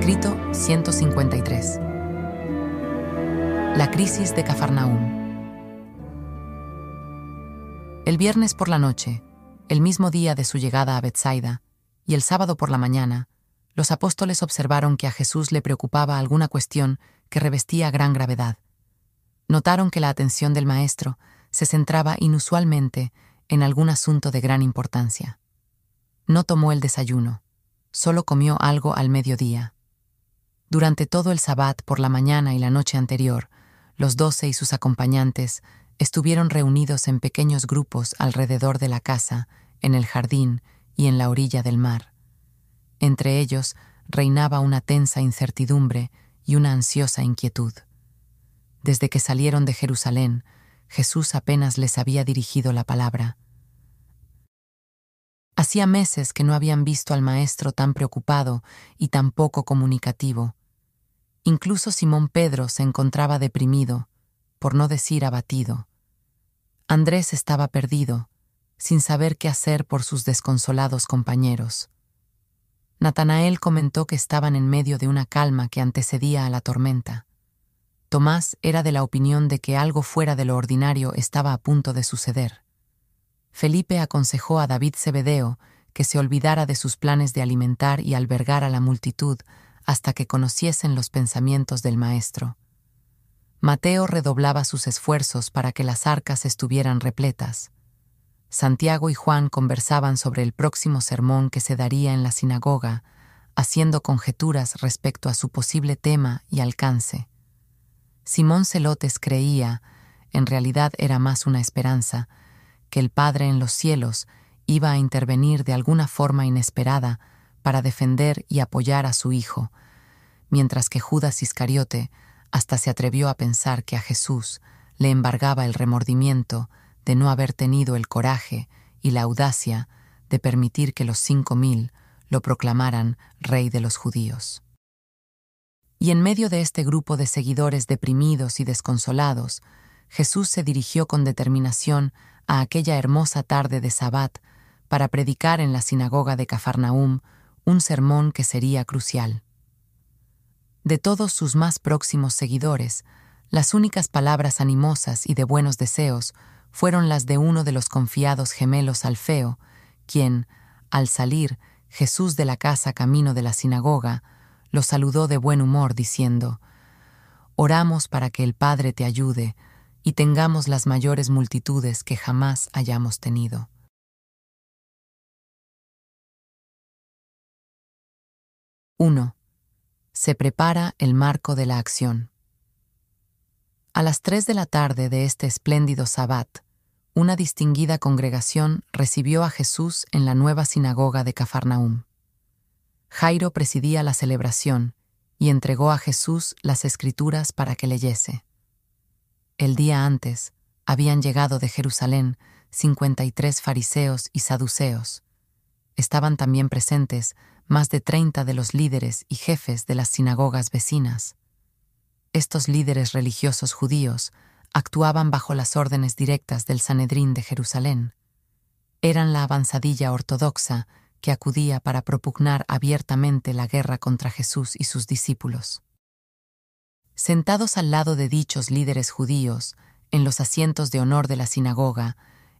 Escrito 153. La crisis de Cafarnaúm. El viernes por la noche, el mismo día de su llegada a Bethsaida, y el sábado por la mañana, los apóstoles observaron que a Jesús le preocupaba alguna cuestión que revestía gran gravedad. Notaron que la atención del Maestro se centraba inusualmente en algún asunto de gran importancia. No tomó el desayuno, solo comió algo al mediodía. Durante todo el sabbat por la mañana y la noche anterior, los doce y sus acompañantes estuvieron reunidos en pequeños grupos alrededor de la casa, en el jardín y en la orilla del mar. Entre ellos reinaba una tensa incertidumbre y una ansiosa inquietud. Desde que salieron de Jerusalén, Jesús apenas les había dirigido la palabra. Hacía meses que no habían visto al Maestro tan preocupado y tan poco comunicativo, Incluso Simón Pedro se encontraba deprimido, por no decir abatido. Andrés estaba perdido, sin saber qué hacer por sus desconsolados compañeros. Natanael comentó que estaban en medio de una calma que antecedía a la tormenta. Tomás era de la opinión de que algo fuera de lo ordinario estaba a punto de suceder. Felipe aconsejó a David Zebedeo que se olvidara de sus planes de alimentar y albergar a la multitud hasta que conociesen los pensamientos del Maestro. Mateo redoblaba sus esfuerzos para que las arcas estuvieran repletas. Santiago y Juan conversaban sobre el próximo sermón que se daría en la sinagoga, haciendo conjeturas respecto a su posible tema y alcance. Simón Celotes creía, en realidad era más una esperanza, que el Padre en los cielos iba a intervenir de alguna forma inesperada para defender y apoyar a su hijo, mientras que Judas Iscariote hasta se atrevió a pensar que a Jesús le embargaba el remordimiento de no haber tenido el coraje y la audacia de permitir que los cinco mil lo proclamaran rey de los judíos. Y en medio de este grupo de seguidores deprimidos y desconsolados, Jesús se dirigió con determinación a aquella hermosa tarde de Sabbat para predicar en la sinagoga de Cafarnaúm un sermón que sería crucial. De todos sus más próximos seguidores, las únicas palabras animosas y de buenos deseos fueron las de uno de los confiados gemelos Alfeo, quien, al salir Jesús de la casa camino de la sinagoga, lo saludó de buen humor, diciendo, Oramos para que el Padre te ayude y tengamos las mayores multitudes que jamás hayamos tenido. 1. Se prepara el marco de la acción. A las tres de la tarde de este espléndido sabbat, una distinguida congregación recibió a Jesús en la nueva sinagoga de Cafarnaúm. Jairo presidía la celebración y entregó a Jesús las escrituras para que leyese. El día antes habían llegado de Jerusalén cincuenta y tres fariseos y saduceos. Estaban también presentes más de treinta de los líderes y jefes de las sinagogas vecinas. Estos líderes religiosos judíos actuaban bajo las órdenes directas del Sanedrín de Jerusalén. Eran la avanzadilla ortodoxa que acudía para propugnar abiertamente la guerra contra Jesús y sus discípulos. Sentados al lado de dichos líderes judíos, en los asientos de honor de la sinagoga,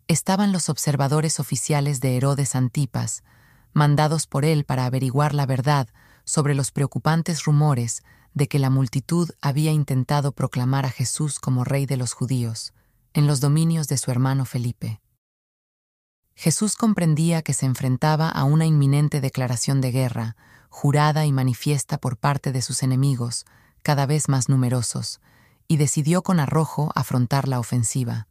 estaban los observadores oficiales de Herodes Antipas, mandados por él para averiguar la verdad sobre los preocupantes rumores de que la multitud había intentado proclamar a Jesús como rey de los judíos, en los dominios de su hermano Felipe. Jesús comprendía que se enfrentaba a una inminente declaración de guerra, jurada y manifiesta por parte de sus enemigos, cada vez más numerosos, y decidió con arrojo afrontar la ofensiva.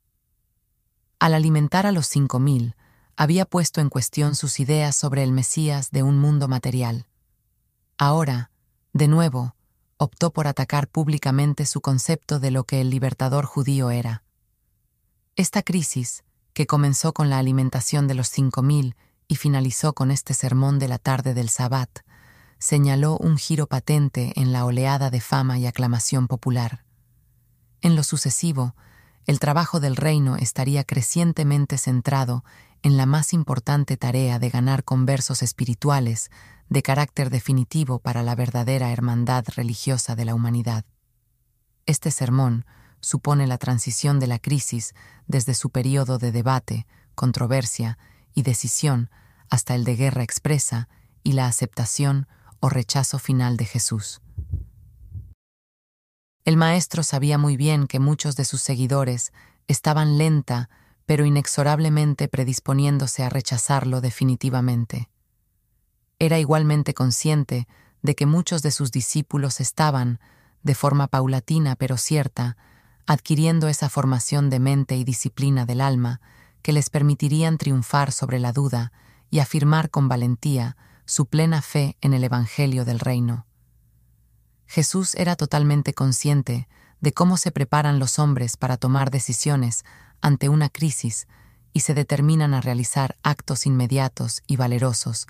Al alimentar a los cinco mil, había puesto en cuestión sus ideas sobre el Mesías de un mundo material. Ahora, de nuevo, optó por atacar públicamente su concepto de lo que el libertador judío era. Esta crisis, que comenzó con la alimentación de los cinco mil y finalizó con este sermón de la tarde del Sabbat, señaló un giro patente en la oleada de fama y aclamación popular. En lo sucesivo, el trabajo del reino estaría crecientemente centrado en la más importante tarea de ganar conversos espirituales de carácter definitivo para la verdadera hermandad religiosa de la humanidad. Este sermón supone la transición de la crisis desde su periodo de debate, controversia y decisión hasta el de guerra expresa y la aceptación o rechazo final de Jesús. El maestro sabía muy bien que muchos de sus seguidores estaban lenta pero inexorablemente predisponiéndose a rechazarlo definitivamente. Era igualmente consciente de que muchos de sus discípulos estaban, de forma paulatina pero cierta, adquiriendo esa formación de mente y disciplina del alma que les permitirían triunfar sobre la duda y afirmar con valentía su plena fe en el Evangelio del Reino. Jesús era totalmente consciente de cómo se preparan los hombres para tomar decisiones ante una crisis y se determinan a realizar actos inmediatos y valerosos,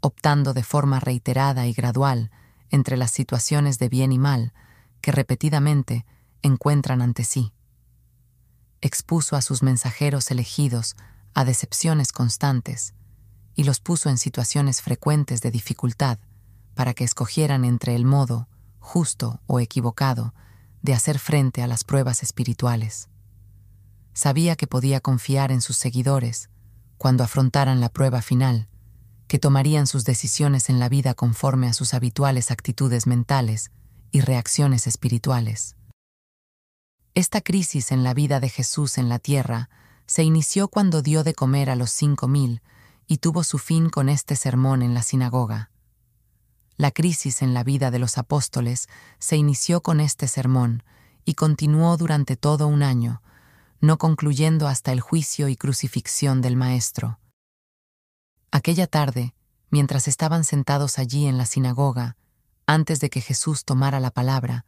optando de forma reiterada y gradual entre las situaciones de bien y mal que repetidamente encuentran ante sí. Expuso a sus mensajeros elegidos a decepciones constantes y los puso en situaciones frecuentes de dificultad para que escogieran entre el modo, justo o equivocado, de hacer frente a las pruebas espirituales. Sabía que podía confiar en sus seguidores cuando afrontaran la prueba final, que tomarían sus decisiones en la vida conforme a sus habituales actitudes mentales y reacciones espirituales. Esta crisis en la vida de Jesús en la tierra se inició cuando dio de comer a los cinco mil y tuvo su fin con este sermón en la sinagoga. La crisis en la vida de los apóstoles se inició con este sermón y continuó durante todo un año, no concluyendo hasta el juicio y crucifixión del Maestro. Aquella tarde, mientras estaban sentados allí en la sinagoga, antes de que Jesús tomara la palabra,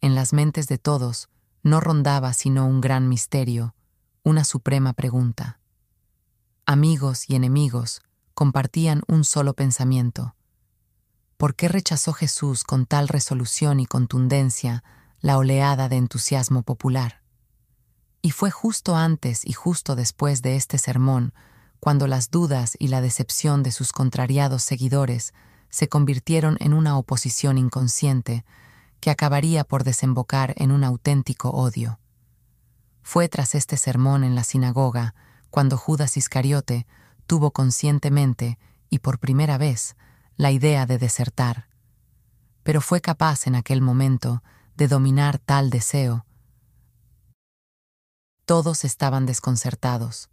en las mentes de todos no rondaba sino un gran misterio, una suprema pregunta. Amigos y enemigos compartían un solo pensamiento. ¿Por qué rechazó Jesús con tal resolución y contundencia la oleada de entusiasmo popular? Y fue justo antes y justo después de este sermón cuando las dudas y la decepción de sus contrariados seguidores se convirtieron en una oposición inconsciente que acabaría por desembocar en un auténtico odio. Fue tras este sermón en la sinagoga cuando Judas Iscariote tuvo conscientemente y por primera vez la idea de desertar. Pero fue capaz en aquel momento de dominar tal deseo todos estaban desconcertados.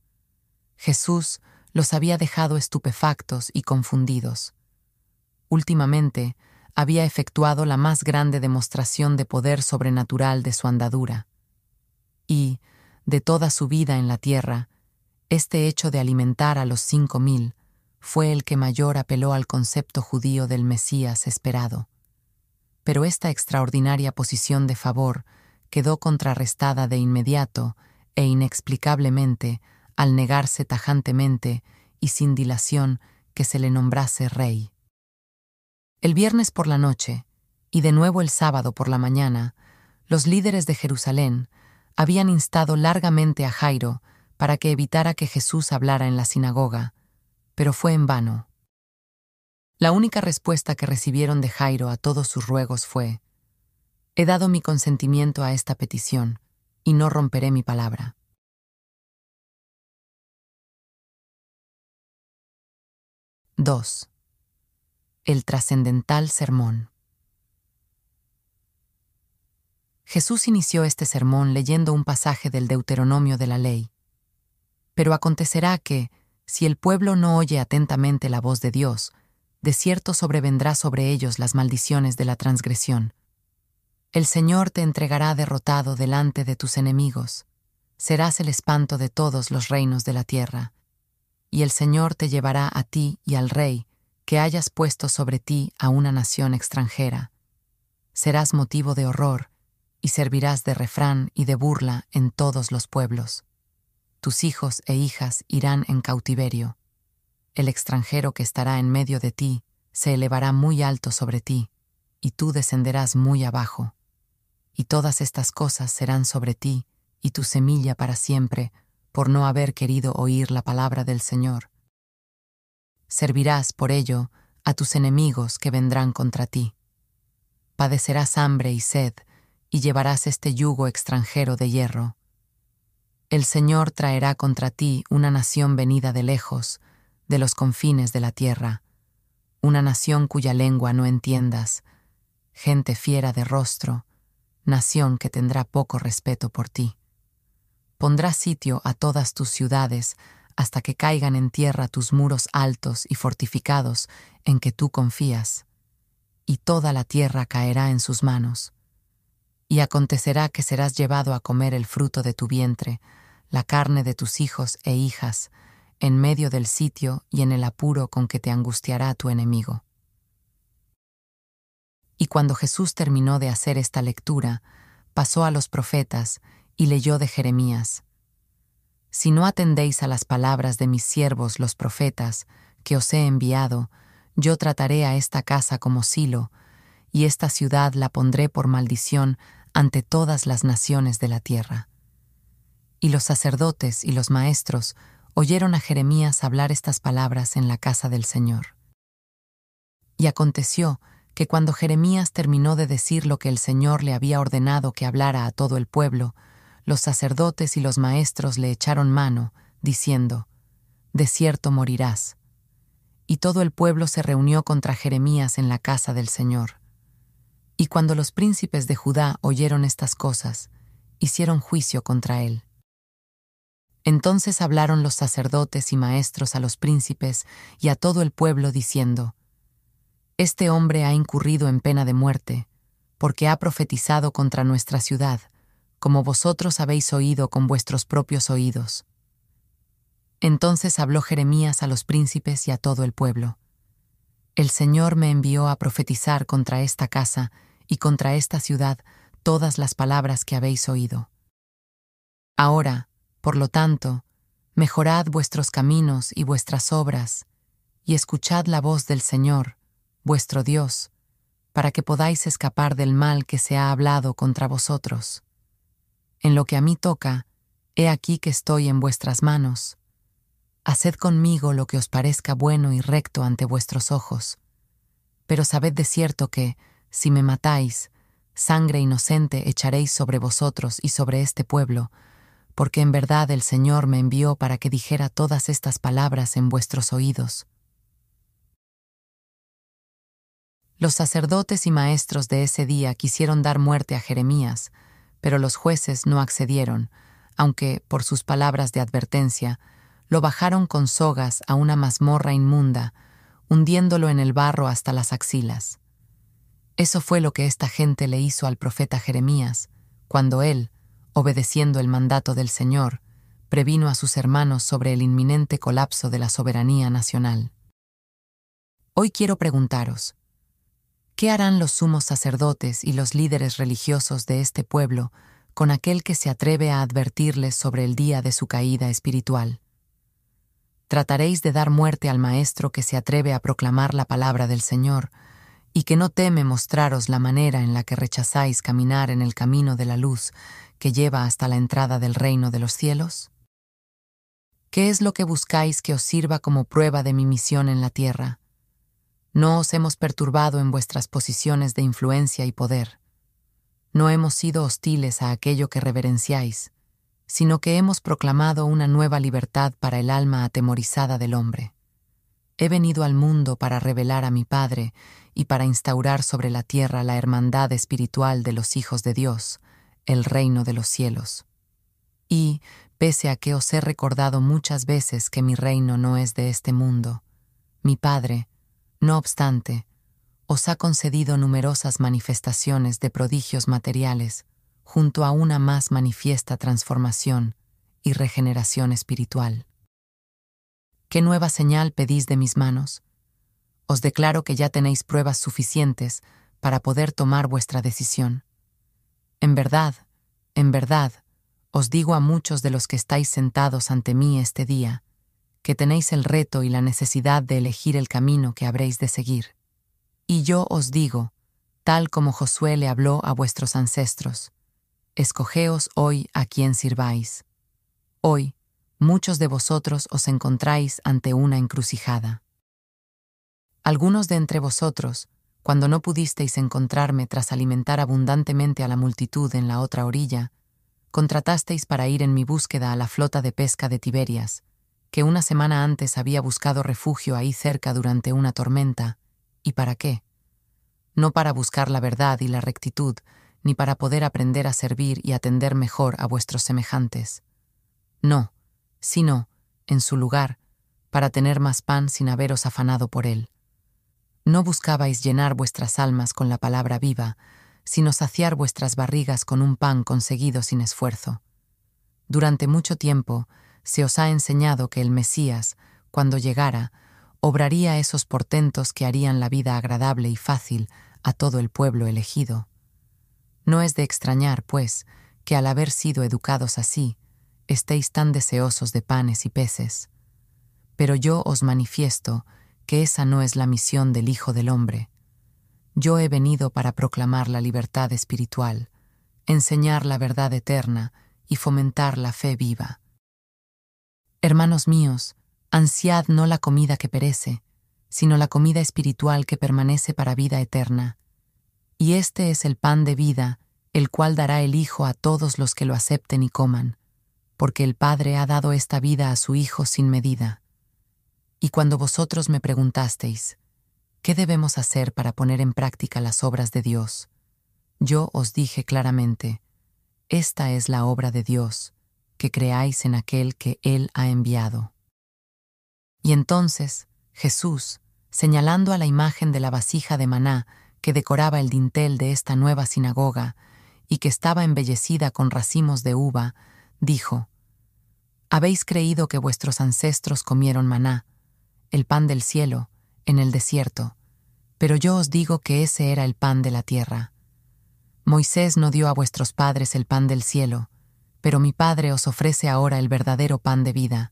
Jesús los había dejado estupefactos y confundidos. Últimamente, había efectuado la más grande demostración de poder sobrenatural de su andadura. Y, de toda su vida en la tierra, este hecho de alimentar a los cinco mil fue el que mayor apeló al concepto judío del Mesías esperado. Pero esta extraordinaria posición de favor quedó contrarrestada de inmediato e inexplicablemente al negarse tajantemente y sin dilación que se le nombrase rey. El viernes por la noche, y de nuevo el sábado por la mañana, los líderes de Jerusalén habían instado largamente a Jairo para que evitara que Jesús hablara en la sinagoga, pero fue en vano. La única respuesta que recibieron de Jairo a todos sus ruegos fue, He dado mi consentimiento a esta petición, y no romperé mi palabra. 2. El trascendental sermón. Jesús inició este sermón leyendo un pasaje del Deuteronomio de la ley. Pero acontecerá que, si el pueblo no oye atentamente la voz de Dios, de cierto sobrevendrá sobre ellos las maldiciones de la transgresión. El Señor te entregará derrotado delante de tus enemigos, serás el espanto de todos los reinos de la tierra, y el Señor te llevará a ti y al rey, que hayas puesto sobre ti a una nación extranjera. Serás motivo de horror, y servirás de refrán y de burla en todos los pueblos. Tus hijos e hijas irán en cautiverio. El extranjero que estará en medio de ti se elevará muy alto sobre ti, y tú descenderás muy abajo. Y todas estas cosas serán sobre ti, y tu semilla para siempre, por no haber querido oír la palabra del Señor. Servirás, por ello, a tus enemigos que vendrán contra ti. Padecerás hambre y sed, y llevarás este yugo extranjero de hierro. El Señor traerá contra ti una nación venida de lejos, de los confines de la tierra, una nación cuya lengua no entiendas, gente fiera de rostro, nación que tendrá poco respeto por ti. Pondrá sitio a todas tus ciudades hasta que caigan en tierra tus muros altos y fortificados en que tú confías, y toda la tierra caerá en sus manos y acontecerá que serás llevado a comer el fruto de tu vientre, la carne de tus hijos e hijas, en medio del sitio y en el apuro con que te angustiará tu enemigo. Y cuando Jesús terminó de hacer esta lectura, pasó a los profetas y leyó de Jeremías. Si no atendéis a las palabras de mis siervos los profetas, que os he enviado, yo trataré a esta casa como silo, y esta ciudad la pondré por maldición ante todas las naciones de la tierra. Y los sacerdotes y los maestros oyeron a Jeremías hablar estas palabras en la casa del Señor. Y aconteció que cuando Jeremías terminó de decir lo que el Señor le había ordenado que hablara a todo el pueblo, los sacerdotes y los maestros le echaron mano, diciendo, De cierto morirás. Y todo el pueblo se reunió contra Jeremías en la casa del Señor. Y cuando los príncipes de Judá oyeron estas cosas, hicieron juicio contra él. Entonces hablaron los sacerdotes y maestros a los príncipes y a todo el pueblo diciendo, Este hombre ha incurrido en pena de muerte, porque ha profetizado contra nuestra ciudad, como vosotros habéis oído con vuestros propios oídos. Entonces habló Jeremías a los príncipes y a todo el pueblo. El Señor me envió a profetizar contra esta casa y contra esta ciudad todas las palabras que habéis oído. Ahora, por lo tanto, mejorad vuestros caminos y vuestras obras, y escuchad la voz del Señor, vuestro Dios, para que podáis escapar del mal que se ha hablado contra vosotros. En lo que a mí toca, he aquí que estoy en vuestras manos Haced conmigo lo que os parezca bueno y recto ante vuestros ojos. Pero sabed de cierto que, si me matáis, sangre inocente echaréis sobre vosotros y sobre este pueblo, porque en verdad el Señor me envió para que dijera todas estas palabras en vuestros oídos. Los sacerdotes y maestros de ese día quisieron dar muerte a Jeremías, pero los jueces no accedieron, aunque, por sus palabras de advertencia, lo bajaron con sogas a una mazmorra inmunda, hundiéndolo en el barro hasta las axilas. Eso fue lo que esta gente le hizo al profeta Jeremías, cuando él, obedeciendo el mandato del Señor, previno a sus hermanos sobre el inminente colapso de la soberanía nacional. Hoy quiero preguntaros, ¿qué harán los sumos sacerdotes y los líderes religiosos de este pueblo con aquel que se atreve a advertirles sobre el día de su caída espiritual? Trataréis de dar muerte al Maestro que se atreve a proclamar la palabra del Señor, y que no teme mostraros la manera en la que rechazáis caminar en el camino de la luz que lleva hasta la entrada del reino de los cielos? ¿Qué es lo que buscáis que os sirva como prueba de mi misión en la tierra? No os hemos perturbado en vuestras posiciones de influencia y poder. No hemos sido hostiles a aquello que reverenciáis sino que hemos proclamado una nueva libertad para el alma atemorizada del hombre. He venido al mundo para revelar a mi Padre y para instaurar sobre la tierra la hermandad espiritual de los hijos de Dios, el reino de los cielos. Y, pese a que os he recordado muchas veces que mi reino no es de este mundo, mi Padre, no obstante, os ha concedido numerosas manifestaciones de prodigios materiales, junto a una más manifiesta transformación y regeneración espiritual. ¿Qué nueva señal pedís de mis manos? Os declaro que ya tenéis pruebas suficientes para poder tomar vuestra decisión. En verdad, en verdad, os digo a muchos de los que estáis sentados ante mí este día, que tenéis el reto y la necesidad de elegir el camino que habréis de seguir. Y yo os digo, tal como Josué le habló a vuestros ancestros, escogeos hoy a quien sirváis. Hoy, muchos de vosotros os encontráis ante una encrucijada. Algunos de entre vosotros, cuando no pudisteis encontrarme tras alimentar abundantemente a la multitud en la otra orilla, contratasteis para ir en mi búsqueda a la flota de pesca de Tiberias, que una semana antes había buscado refugio ahí cerca durante una tormenta, ¿y para qué? No para buscar la verdad y la rectitud, ni para poder aprender a servir y atender mejor a vuestros semejantes. No, sino, en su lugar, para tener más pan sin haberos afanado por él. No buscabais llenar vuestras almas con la palabra viva, sino saciar vuestras barrigas con un pan conseguido sin esfuerzo. Durante mucho tiempo se os ha enseñado que el Mesías, cuando llegara, obraría esos portentos que harían la vida agradable y fácil a todo el pueblo elegido. No es de extrañar, pues, que al haber sido educados así, estéis tan deseosos de panes y peces. Pero yo os manifiesto que esa no es la misión del Hijo del Hombre. Yo he venido para proclamar la libertad espiritual, enseñar la verdad eterna y fomentar la fe viva. Hermanos míos, ansiad no la comida que perece, sino la comida espiritual que permanece para vida eterna. Y este es el pan de vida, el cual dará el Hijo a todos los que lo acepten y coman, porque el Padre ha dado esta vida a su Hijo sin medida. Y cuando vosotros me preguntasteis, ¿qué debemos hacer para poner en práctica las obras de Dios? Yo os dije claramente, esta es la obra de Dios, que creáis en aquel que Él ha enviado. Y entonces Jesús, señalando a la imagen de la vasija de maná que decoraba el dintel de esta nueva sinagoga y que estaba embellecida con racimos de uva, dijo, Habéis creído que vuestros ancestros comieron maná, el pan del cielo, en el desierto, pero yo os digo que ese era el pan de la tierra. Moisés no dio a vuestros padres el pan del cielo, pero mi Padre os ofrece ahora el verdadero pan de vida,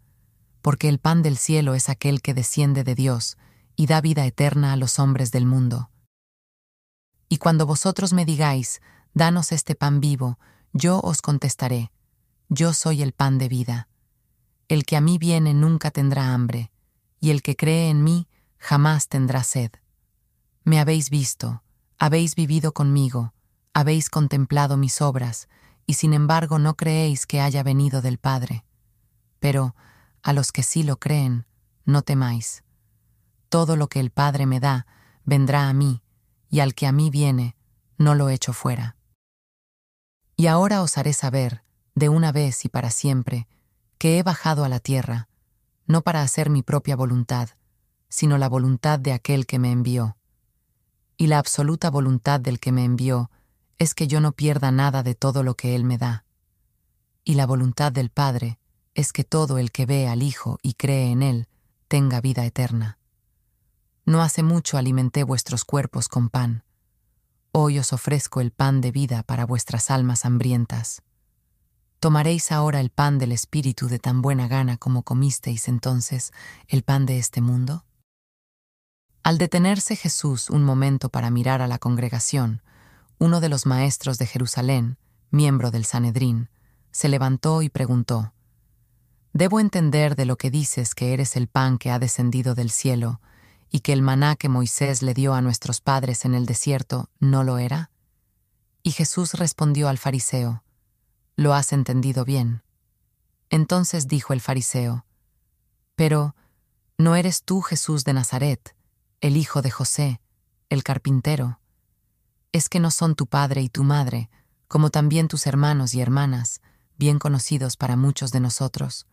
porque el pan del cielo es aquel que desciende de Dios y da vida eterna a los hombres del mundo. Y cuando vosotros me digáis, danos este pan vivo, yo os contestaré, yo soy el pan de vida. El que a mí viene nunca tendrá hambre, y el que cree en mí jamás tendrá sed. Me habéis visto, habéis vivido conmigo, habéis contemplado mis obras, y sin embargo no creéis que haya venido del Padre. Pero, a los que sí lo creen, no temáis. Todo lo que el Padre me da, vendrá a mí, y al que a mí viene, no lo echo fuera. Y ahora os haré saber, de una vez y para siempre, que he bajado a la tierra, no para hacer mi propia voluntad, sino la voluntad de aquel que me envió. Y la absoluta voluntad del que me envió es que yo no pierda nada de todo lo que Él me da. Y la voluntad del Padre es que todo el que ve al Hijo y cree en Él tenga vida eterna. No hace mucho alimenté vuestros cuerpos con pan. Hoy os ofrezco el pan de vida para vuestras almas hambrientas. ¿Tomaréis ahora el pan del Espíritu de tan buena gana como comisteis entonces el pan de este mundo? Al detenerse Jesús un momento para mirar a la congregación, uno de los maestros de Jerusalén, miembro del Sanedrín, se levantó y preguntó, ¿Debo entender de lo que dices que eres el pan que ha descendido del cielo y que el maná que Moisés le dio a nuestros padres en el desierto no lo era? Y Jesús respondió al fariseo, lo has entendido bien. Entonces dijo el fariseo, Pero, ¿No eres tú Jesús de Nazaret, el hijo de José, el carpintero? ¿Es que no son tu padre y tu madre, como también tus hermanos y hermanas, bien conocidos para muchos de nosotros?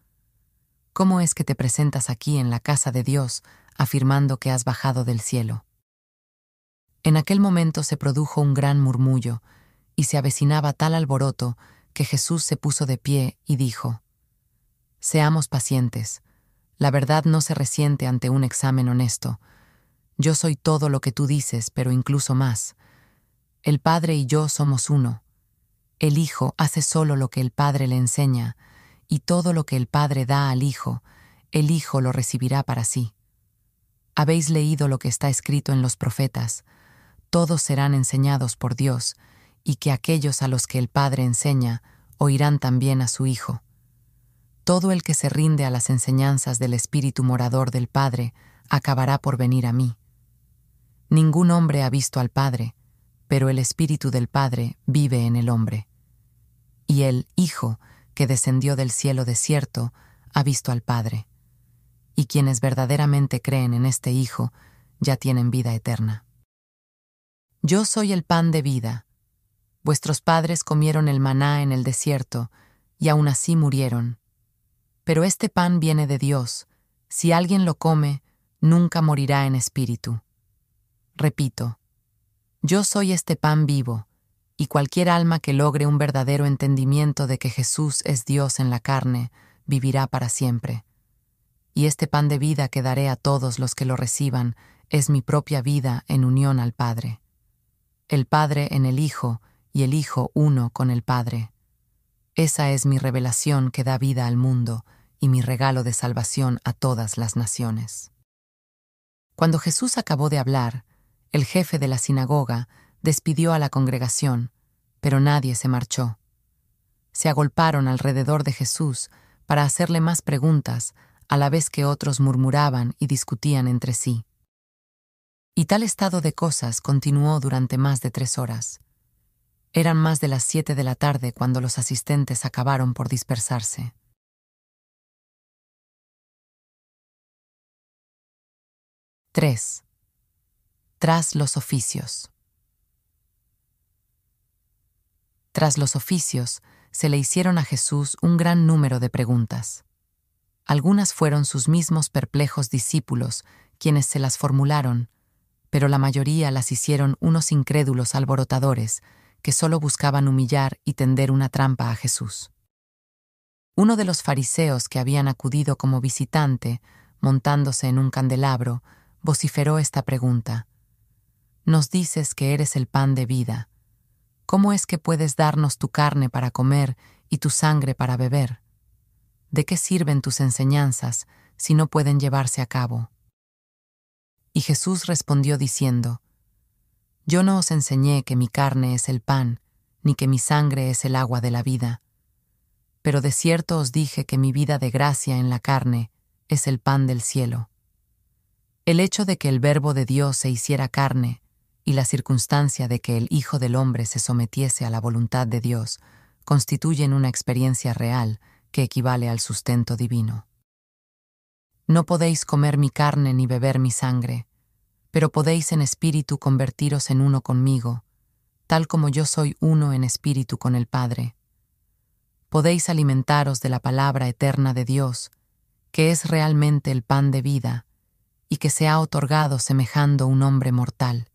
¿Cómo es que te presentas aquí en la casa de Dios, afirmando que has bajado del cielo? En aquel momento se produjo un gran murmullo, y se avecinaba tal alboroto que Jesús se puso de pie y dijo, Seamos pacientes, la verdad no se resiente ante un examen honesto. Yo soy todo lo que tú dices, pero incluso más. El Padre y yo somos uno. El Hijo hace solo lo que el Padre le enseña, y todo lo que el Padre da al Hijo, el Hijo lo recibirá para sí. Habéis leído lo que está escrito en los profetas, todos serán enseñados por Dios, y que aquellos a los que el Padre enseña oirán también a su Hijo. Todo el que se rinde a las enseñanzas del Espíritu morador del Padre acabará por venir a mí. Ningún hombre ha visto al Padre, pero el Espíritu del Padre vive en el hombre. Y el Hijo, que descendió del cielo desierto, ha visto al Padre. Y quienes verdaderamente creen en este Hijo ya tienen vida eterna. Yo soy el pan de vida. Vuestros padres comieron el maná en el desierto, y aún así murieron. Pero este pan viene de Dios. Si alguien lo come, nunca morirá en espíritu. Repito, yo soy este pan vivo, y cualquier alma que logre un verdadero entendimiento de que Jesús es Dios en la carne, vivirá para siempre. Y este pan de vida que daré a todos los que lo reciban es mi propia vida en unión al Padre el Padre en el Hijo y el Hijo uno con el Padre. Esa es mi revelación que da vida al mundo y mi regalo de salvación a todas las naciones. Cuando Jesús acabó de hablar, el jefe de la sinagoga despidió a la congregación, pero nadie se marchó. Se agolparon alrededor de Jesús para hacerle más preguntas, a la vez que otros murmuraban y discutían entre sí. Y tal estado de cosas continuó durante más de tres horas. Eran más de las siete de la tarde cuando los asistentes acabaron por dispersarse. Tres. Tras los oficios. Tras los oficios, se le hicieron a Jesús un gran número de preguntas. Algunas fueron sus mismos perplejos discípulos quienes se las formularon, pero la mayoría las hicieron unos incrédulos alborotadores que solo buscaban humillar y tender una trampa a Jesús. Uno de los fariseos que habían acudido como visitante, montándose en un candelabro, vociferó esta pregunta. Nos dices que eres el pan de vida. ¿Cómo es que puedes darnos tu carne para comer y tu sangre para beber? ¿De qué sirven tus enseñanzas si no pueden llevarse a cabo? Y Jesús respondió diciendo, Yo no os enseñé que mi carne es el pan, ni que mi sangre es el agua de la vida. Pero de cierto os dije que mi vida de gracia en la carne es el pan del cielo. El hecho de que el Verbo de Dios se hiciera carne y la circunstancia de que el Hijo del Hombre se sometiese a la voluntad de Dios constituyen una experiencia real que equivale al sustento divino. No podéis comer mi carne ni beber mi sangre, pero podéis en espíritu convertiros en uno conmigo, tal como yo soy uno en espíritu con el Padre. Podéis alimentaros de la palabra eterna de Dios, que es realmente el pan de vida, y que se ha otorgado semejando un hombre mortal.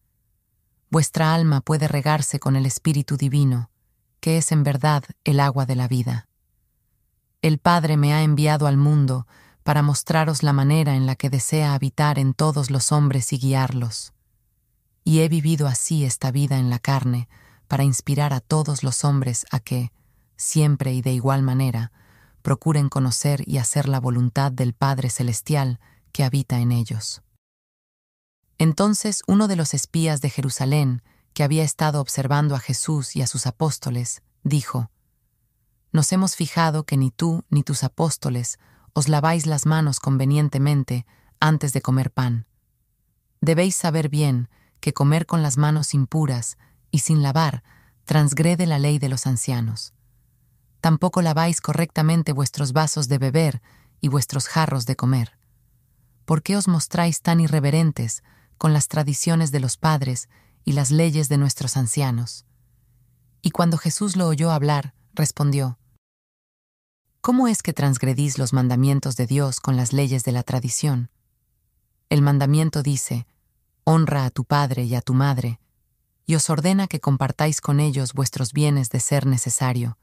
Vuestra alma puede regarse con el Espíritu Divino, que es en verdad el agua de la vida. El Padre me ha enviado al mundo para mostraros la manera en la que desea habitar en todos los hombres y guiarlos. Y he vivido así esta vida en la carne, para inspirar a todos los hombres a que, siempre y de igual manera, procuren conocer y hacer la voluntad del Padre Celestial que habita en ellos. Entonces uno de los espías de Jerusalén, que había estado observando a Jesús y a sus apóstoles, dijo, Nos hemos fijado que ni tú ni tus apóstoles os laváis las manos convenientemente antes de comer pan. Debéis saber bien que comer con las manos impuras y sin lavar transgrede la ley de los ancianos. Tampoco laváis correctamente vuestros vasos de beber y vuestros jarros de comer. ¿por qué os mostráis tan irreverentes con las tradiciones de los padres y las leyes de nuestros ancianos? Y cuando Jesús lo oyó hablar, respondió, ¿Cómo es que transgredís los mandamientos de Dios con las leyes de la tradición? El mandamiento dice, Honra a tu padre y a tu madre, y os ordena que compartáis con ellos vuestros bienes de ser necesario.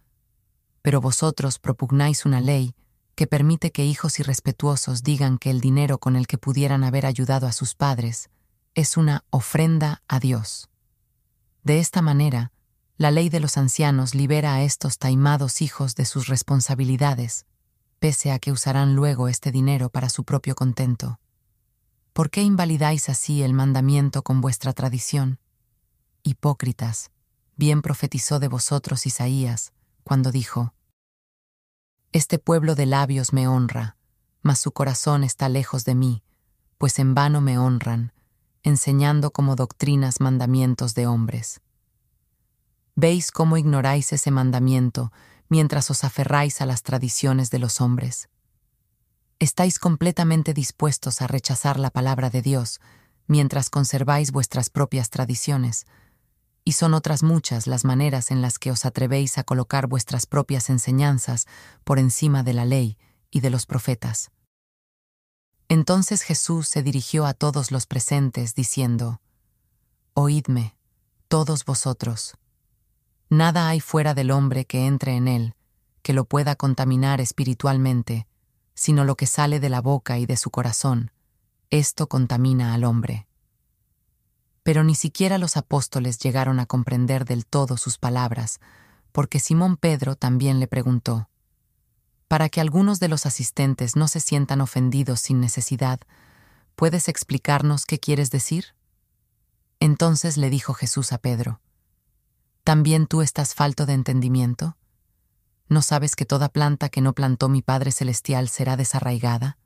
Pero vosotros propugnáis una ley que permite que hijos irrespetuosos digan que el dinero con el que pudieran haber ayudado a sus padres es una ofrenda a Dios. De esta manera, la ley de los ancianos libera a estos taimados hijos de sus responsabilidades, pese a que usarán luego este dinero para su propio contento. ¿Por qué invalidáis así el mandamiento con vuestra tradición? Hipócritas, bien profetizó de vosotros Isaías, cuando dijo, Este pueblo de labios me honra, mas su corazón está lejos de mí, pues en vano me honran, enseñando como doctrinas mandamientos de hombres. Veis cómo ignoráis ese mandamiento mientras os aferráis a las tradiciones de los hombres. Estáis completamente dispuestos a rechazar la palabra de Dios mientras conserváis vuestras propias tradiciones, y son otras muchas las maneras en las que os atrevéis a colocar vuestras propias enseñanzas por encima de la ley y de los profetas. Entonces Jesús se dirigió a todos los presentes, diciendo, Oídme, todos vosotros. Nada hay fuera del hombre que entre en él, que lo pueda contaminar espiritualmente, sino lo que sale de la boca y de su corazón. Esto contamina al hombre. Pero ni siquiera los apóstoles llegaron a comprender del todo sus palabras, porque Simón Pedro también le preguntó, Para que algunos de los asistentes no se sientan ofendidos sin necesidad, ¿puedes explicarnos qué quieres decir? Entonces le dijo Jesús a Pedro, ¿También tú estás falto de entendimiento? ¿No sabes que toda planta que no plantó mi Padre Celestial será desarraigada?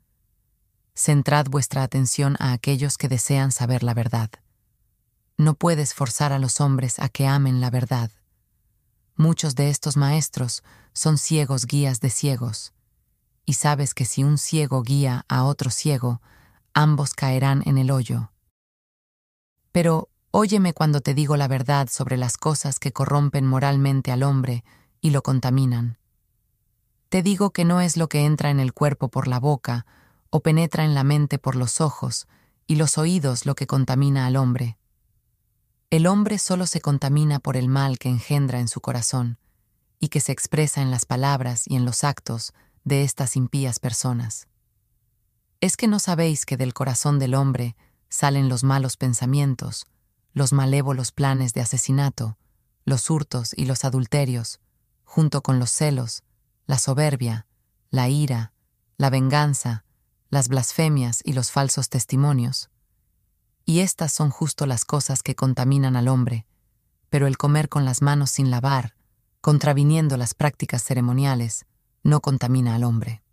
Centrad vuestra atención a aquellos que desean saber la verdad. No puedes forzar a los hombres a que amen la verdad. Muchos de estos maestros son ciegos guías de ciegos, y sabes que si un ciego guía a otro ciego, ambos caerán en el hoyo. Pero Óyeme cuando te digo la verdad sobre las cosas que corrompen moralmente al hombre y lo contaminan. Te digo que no es lo que entra en el cuerpo por la boca, o penetra en la mente por los ojos, y los oídos lo que contamina al hombre. El hombre solo se contamina por el mal que engendra en su corazón, y que se expresa en las palabras y en los actos de estas impías personas. ¿Es que no sabéis que del corazón del hombre salen los malos pensamientos, los malévolos planes de asesinato, los hurtos y los adulterios, junto con los celos, la soberbia, la ira, la venganza, las blasfemias y los falsos testimonios. Y estas son justo las cosas que contaminan al hombre, pero el comer con las manos sin lavar, contraviniendo las prácticas ceremoniales, no contamina al hombre.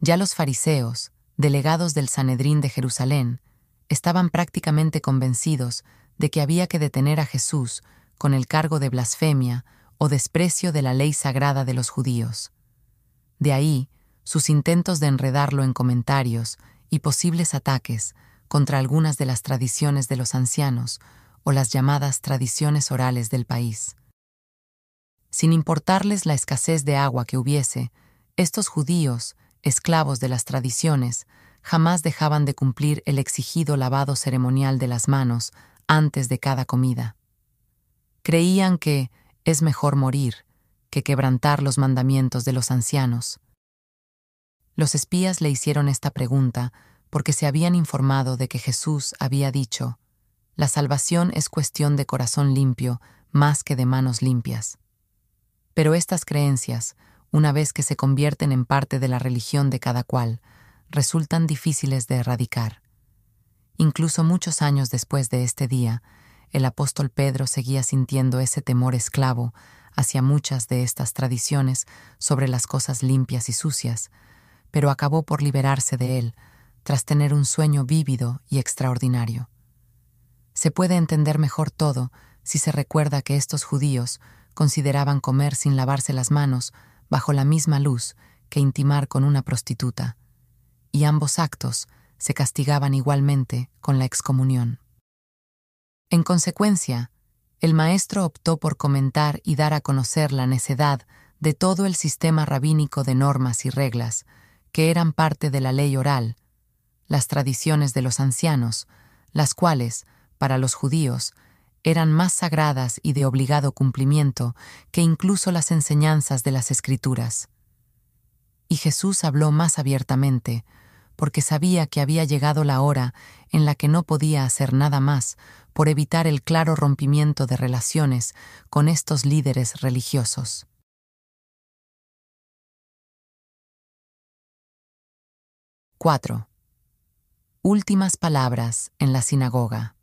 Ya los fariseos, delegados del Sanedrín de Jerusalén, estaban prácticamente convencidos de que había que detener a Jesús con el cargo de blasfemia o desprecio de la ley sagrada de los judíos. De ahí sus intentos de enredarlo en comentarios y posibles ataques contra algunas de las tradiciones de los ancianos o las llamadas tradiciones orales del país. Sin importarles la escasez de agua que hubiese, estos judíos, esclavos de las tradiciones, jamás dejaban de cumplir el exigido lavado ceremonial de las manos antes de cada comida. Creían que es mejor morir que quebrantar los mandamientos de los ancianos. Los espías le hicieron esta pregunta porque se habían informado de que Jesús había dicho, La salvación es cuestión de corazón limpio más que de manos limpias. Pero estas creencias, una vez que se convierten en parte de la religión de cada cual, resultan difíciles de erradicar. Incluso muchos años después de este día, el apóstol Pedro seguía sintiendo ese temor esclavo hacia muchas de estas tradiciones sobre las cosas limpias y sucias, pero acabó por liberarse de él tras tener un sueño vívido y extraordinario. Se puede entender mejor todo si se recuerda que estos judíos consideraban comer sin lavarse las manos bajo la misma luz que intimar con una prostituta, y ambos actos se castigaban igualmente con la excomunión. En consecuencia, el maestro optó por comentar y dar a conocer la necedad de todo el sistema rabínico de normas y reglas, que eran parte de la ley oral, las tradiciones de los ancianos, las cuales, para los judíos, eran más sagradas y de obligado cumplimiento que incluso las enseñanzas de las escrituras. Y Jesús habló más abiertamente, porque sabía que había llegado la hora en la que no podía hacer nada más por evitar el claro rompimiento de relaciones con estos líderes religiosos. ¡4! Últimas palabras en la sinagoga.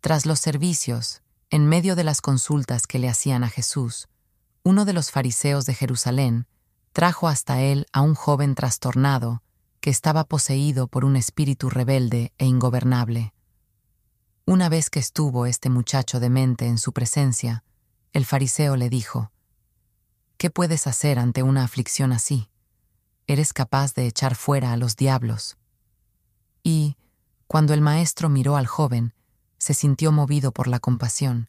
Tras los servicios, en medio de las consultas que le hacían a Jesús, uno de los fariseos de Jerusalén trajo hasta él a un joven trastornado que estaba poseído por un espíritu rebelde e ingobernable. Una vez que estuvo este muchacho demente en su presencia, el fariseo le dijo, ¿Qué puedes hacer ante una aflicción así? Eres capaz de echar fuera a los diablos. Y, cuando el maestro miró al joven, se sintió movido por la compasión,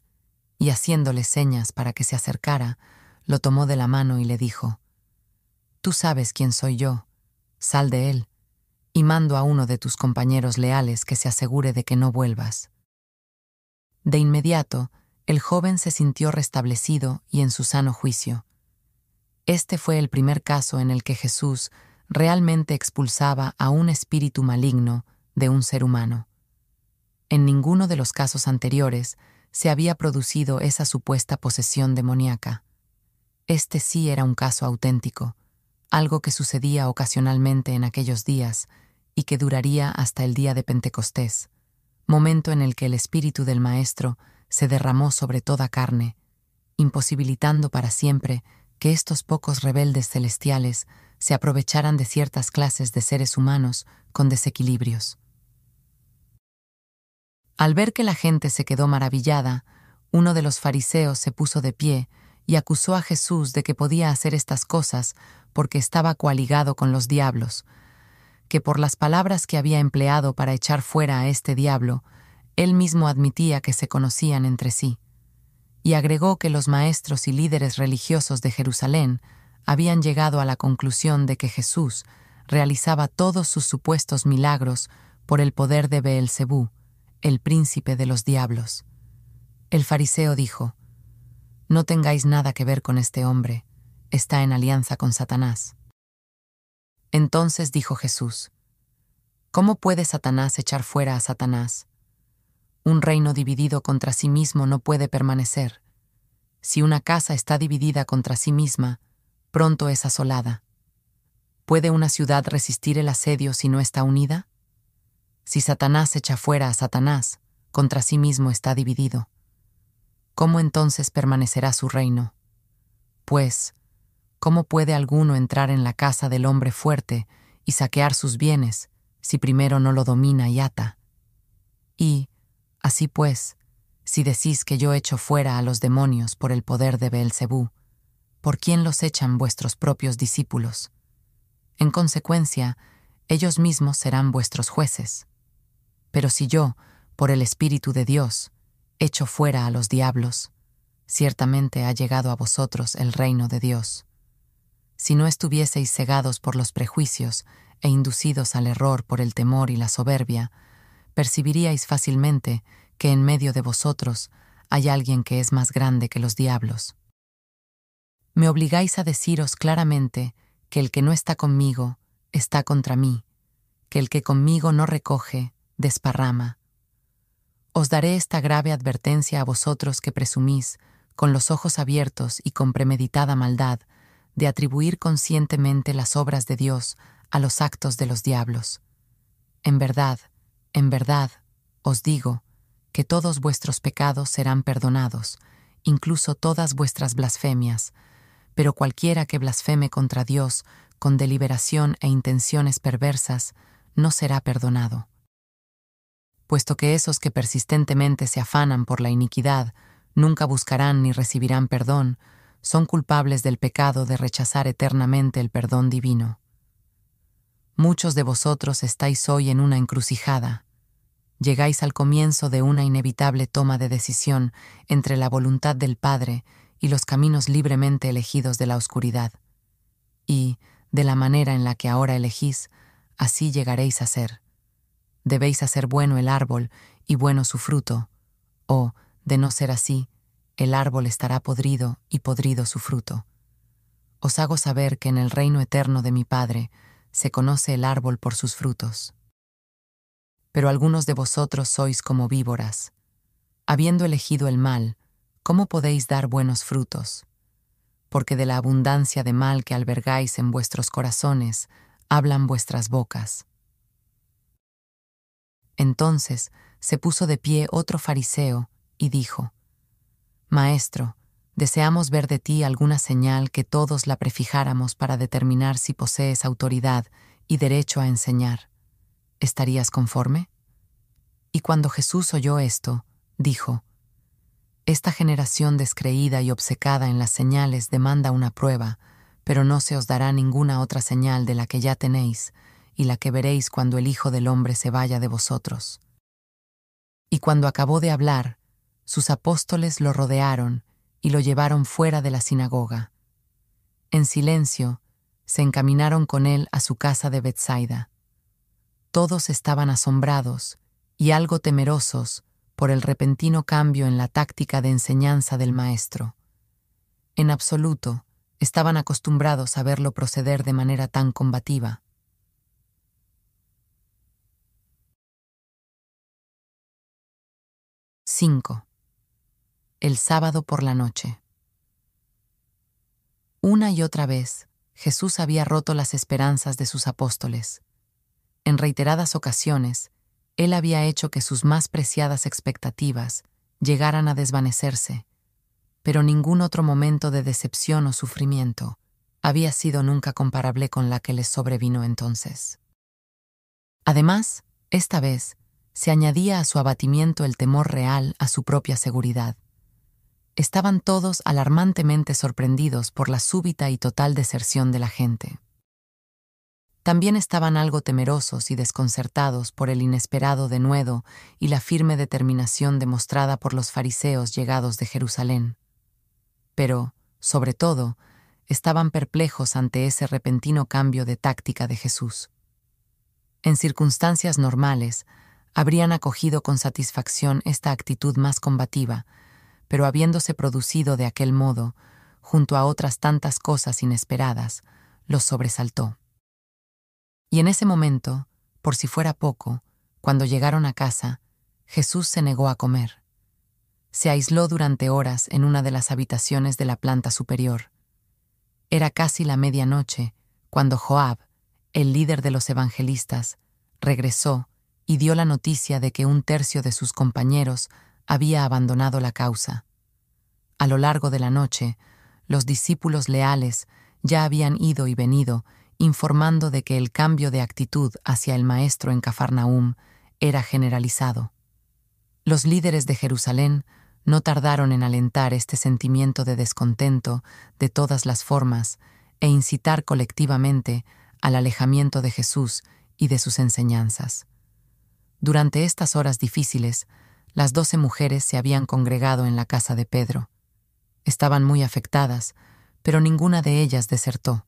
y haciéndole señas para que se acercara, lo tomó de la mano y le dijo, Tú sabes quién soy yo, sal de él, y mando a uno de tus compañeros leales que se asegure de que no vuelvas. De inmediato, el joven se sintió restablecido y en su sano juicio. Este fue el primer caso en el que Jesús realmente expulsaba a un espíritu maligno de un ser humano. En ninguno de los casos anteriores se había producido esa supuesta posesión demoníaca. Este sí era un caso auténtico, algo que sucedía ocasionalmente en aquellos días y que duraría hasta el día de Pentecostés, momento en el que el Espíritu del Maestro se derramó sobre toda carne, imposibilitando para siempre que estos pocos rebeldes celestiales se aprovecharan de ciertas clases de seres humanos con desequilibrios. Al ver que la gente se quedó maravillada, uno de los fariseos se puso de pie y acusó a Jesús de que podía hacer estas cosas porque estaba coaligado con los diablos, que por las palabras que había empleado para echar fuera a este diablo, él mismo admitía que se conocían entre sí, y agregó que los maestros y líderes religiosos de Jerusalén habían llegado a la conclusión de que Jesús realizaba todos sus supuestos milagros por el poder de Beelzebú, el príncipe de los diablos. El fariseo dijo: No tengáis nada que ver con este hombre, está en alianza con Satanás. Entonces dijo Jesús, ¿Cómo puede Satanás echar fuera a Satanás? Un reino dividido contra sí mismo no puede permanecer. Si una casa está dividida contra sí misma, pronto es asolada. ¿Puede una ciudad resistir el asedio si no está unida? Si Satanás echa fuera a Satanás, contra sí mismo está dividido. ¿Cómo entonces permanecerá su reino? Pues, ¿Cómo puede alguno entrar en la casa del hombre fuerte y saquear sus bienes si primero no lo domina y ata? Y, así pues, si decís que yo echo fuera a los demonios por el poder de Beelzebú, ¿por quién los echan vuestros propios discípulos? En consecuencia, ellos mismos serán vuestros jueces. Pero si yo, por el Espíritu de Dios, echo fuera a los diablos, ciertamente ha llegado a vosotros el reino de Dios si no estuvieseis cegados por los prejuicios e inducidos al error por el temor y la soberbia, percibiríais fácilmente que en medio de vosotros hay alguien que es más grande que los diablos. Me obligáis a deciros claramente que el que no está conmigo está contra mí, que el que conmigo no recoge, desparrama. Os daré esta grave advertencia a vosotros que presumís, con los ojos abiertos y con premeditada maldad, de atribuir conscientemente las obras de Dios a los actos de los diablos. En verdad, en verdad, os digo, que todos vuestros pecados serán perdonados, incluso todas vuestras blasfemias, pero cualquiera que blasfeme contra Dios con deliberación e intenciones perversas, no será perdonado. Puesto que esos que persistentemente se afanan por la iniquidad nunca buscarán ni recibirán perdón, son culpables del pecado de rechazar eternamente el perdón divino. Muchos de vosotros estáis hoy en una encrucijada. Llegáis al comienzo de una inevitable toma de decisión entre la voluntad del Padre y los caminos libremente elegidos de la oscuridad. Y, de la manera en la que ahora elegís, así llegaréis a ser. Debéis hacer bueno el árbol y bueno su fruto, o, de no ser así, el árbol estará podrido y podrido su fruto. Os hago saber que en el reino eterno de mi Padre se conoce el árbol por sus frutos. Pero algunos de vosotros sois como víboras. Habiendo elegido el mal, ¿cómo podéis dar buenos frutos? Porque de la abundancia de mal que albergáis en vuestros corazones, hablan vuestras bocas. Entonces se puso de pie otro fariseo y dijo, Maestro, deseamos ver de ti alguna señal que todos la prefijáramos para determinar si posees autoridad y derecho a enseñar. ¿Estarías conforme? Y cuando Jesús oyó esto, dijo, Esta generación descreída y obcecada en las señales demanda una prueba, pero no se os dará ninguna otra señal de la que ya tenéis, y la que veréis cuando el Hijo del Hombre se vaya de vosotros. Y cuando acabó de hablar, sus apóstoles lo rodearon y lo llevaron fuera de la sinagoga. En silencio, se encaminaron con él a su casa de Bethsaida. Todos estaban asombrados y algo temerosos por el repentino cambio en la táctica de enseñanza del maestro. En absoluto, estaban acostumbrados a verlo proceder de manera tan combativa. 5 el sábado por la noche. Una y otra vez, Jesús había roto las esperanzas de sus apóstoles. En reiteradas ocasiones, Él había hecho que sus más preciadas expectativas llegaran a desvanecerse, pero ningún otro momento de decepción o sufrimiento había sido nunca comparable con la que les sobrevino entonces. Además, esta vez, se añadía a su abatimiento el temor real a su propia seguridad estaban todos alarmantemente sorprendidos por la súbita y total deserción de la gente. También estaban algo temerosos y desconcertados por el inesperado denuedo y la firme determinación demostrada por los fariseos llegados de Jerusalén. Pero, sobre todo, estaban perplejos ante ese repentino cambio de táctica de Jesús. En circunstancias normales, habrían acogido con satisfacción esta actitud más combativa, pero habiéndose producido de aquel modo, junto a otras tantas cosas inesperadas, los sobresaltó. Y en ese momento, por si fuera poco, cuando llegaron a casa, Jesús se negó a comer. Se aisló durante horas en una de las habitaciones de la planta superior. Era casi la medianoche cuando Joab, el líder de los evangelistas, regresó y dio la noticia de que un tercio de sus compañeros había abandonado la causa. A lo largo de la noche, los discípulos leales ya habían ido y venido informando de que el cambio de actitud hacia el Maestro en Cafarnaum era generalizado. Los líderes de Jerusalén no tardaron en alentar este sentimiento de descontento de todas las formas e incitar colectivamente al alejamiento de Jesús y de sus enseñanzas. Durante estas horas difíciles, las doce mujeres se habían congregado en la casa de Pedro. Estaban muy afectadas, pero ninguna de ellas desertó.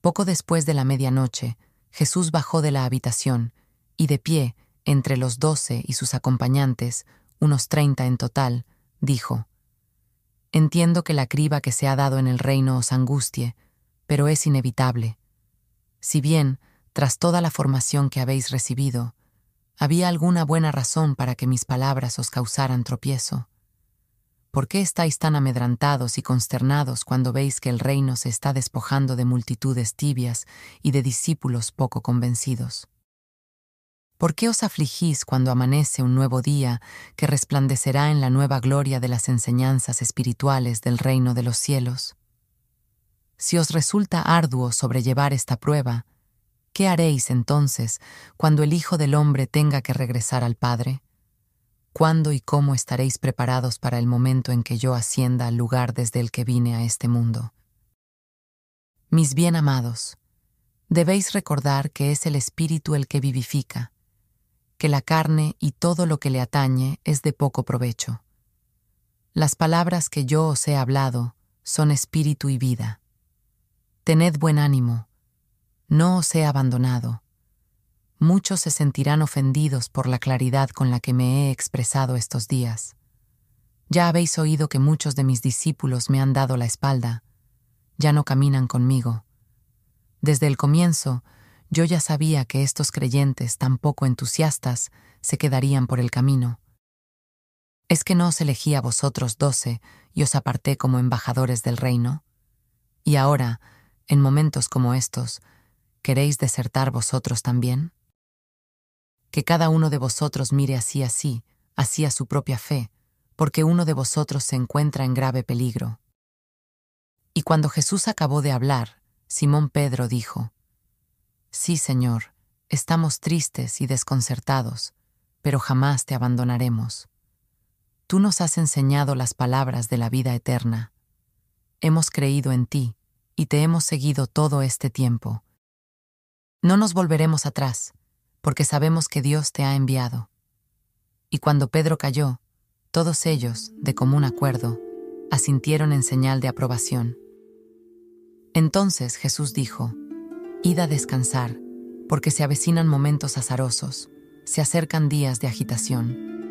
Poco después de la medianoche, Jesús bajó de la habitación y de pie, entre los doce y sus acompañantes, unos treinta en total, dijo, Entiendo que la criba que se ha dado en el reino os angustie, pero es inevitable. Si bien, tras toda la formación que habéis recibido, ¿Había alguna buena razón para que mis palabras os causaran tropiezo? ¿Por qué estáis tan amedrantados y consternados cuando veis que el reino se está despojando de multitudes tibias y de discípulos poco convencidos? ¿Por qué os afligís cuando amanece un nuevo día que resplandecerá en la nueva gloria de las enseñanzas espirituales del reino de los cielos? Si os resulta arduo sobrellevar esta prueba, ¿Qué haréis entonces cuando el Hijo del Hombre tenga que regresar al Padre? ¿Cuándo y cómo estaréis preparados para el momento en que yo ascienda al lugar desde el que vine a este mundo? Mis bien amados, Debéis recordar que es el Espíritu el que vivifica, que la carne y todo lo que le atañe es de poco provecho. Las palabras que yo os he hablado son espíritu y vida. Tened buen ánimo, no os he abandonado. Muchos se sentirán ofendidos por la claridad con la que me he expresado estos días. Ya habéis oído que muchos de mis discípulos me han dado la espalda, ya no caminan conmigo. Desde el comienzo, yo ya sabía que estos creyentes tan poco entusiastas se quedarían por el camino. ¿Es que no os elegí a vosotros doce y os aparté como embajadores del reino? Y ahora, en momentos como estos, ¿queréis desertar vosotros también? Que cada uno de vosotros mire así así, así a su propia fe, porque uno de vosotros se encuentra en grave peligro. Y cuando Jesús acabó de hablar, Simón Pedro dijo, Sí, Señor, estamos tristes y desconcertados, pero jamás te abandonaremos. Tú nos has enseñado las palabras de la vida eterna. Hemos creído en ti y te hemos seguido todo este tiempo. No nos volveremos atrás, porque sabemos que Dios te ha enviado. Y cuando Pedro cayó, todos ellos, de común acuerdo, asintieron en señal de aprobación. Entonces Jesús dijo, Id a descansar, porque se avecinan momentos azarosos, se acercan días de agitación.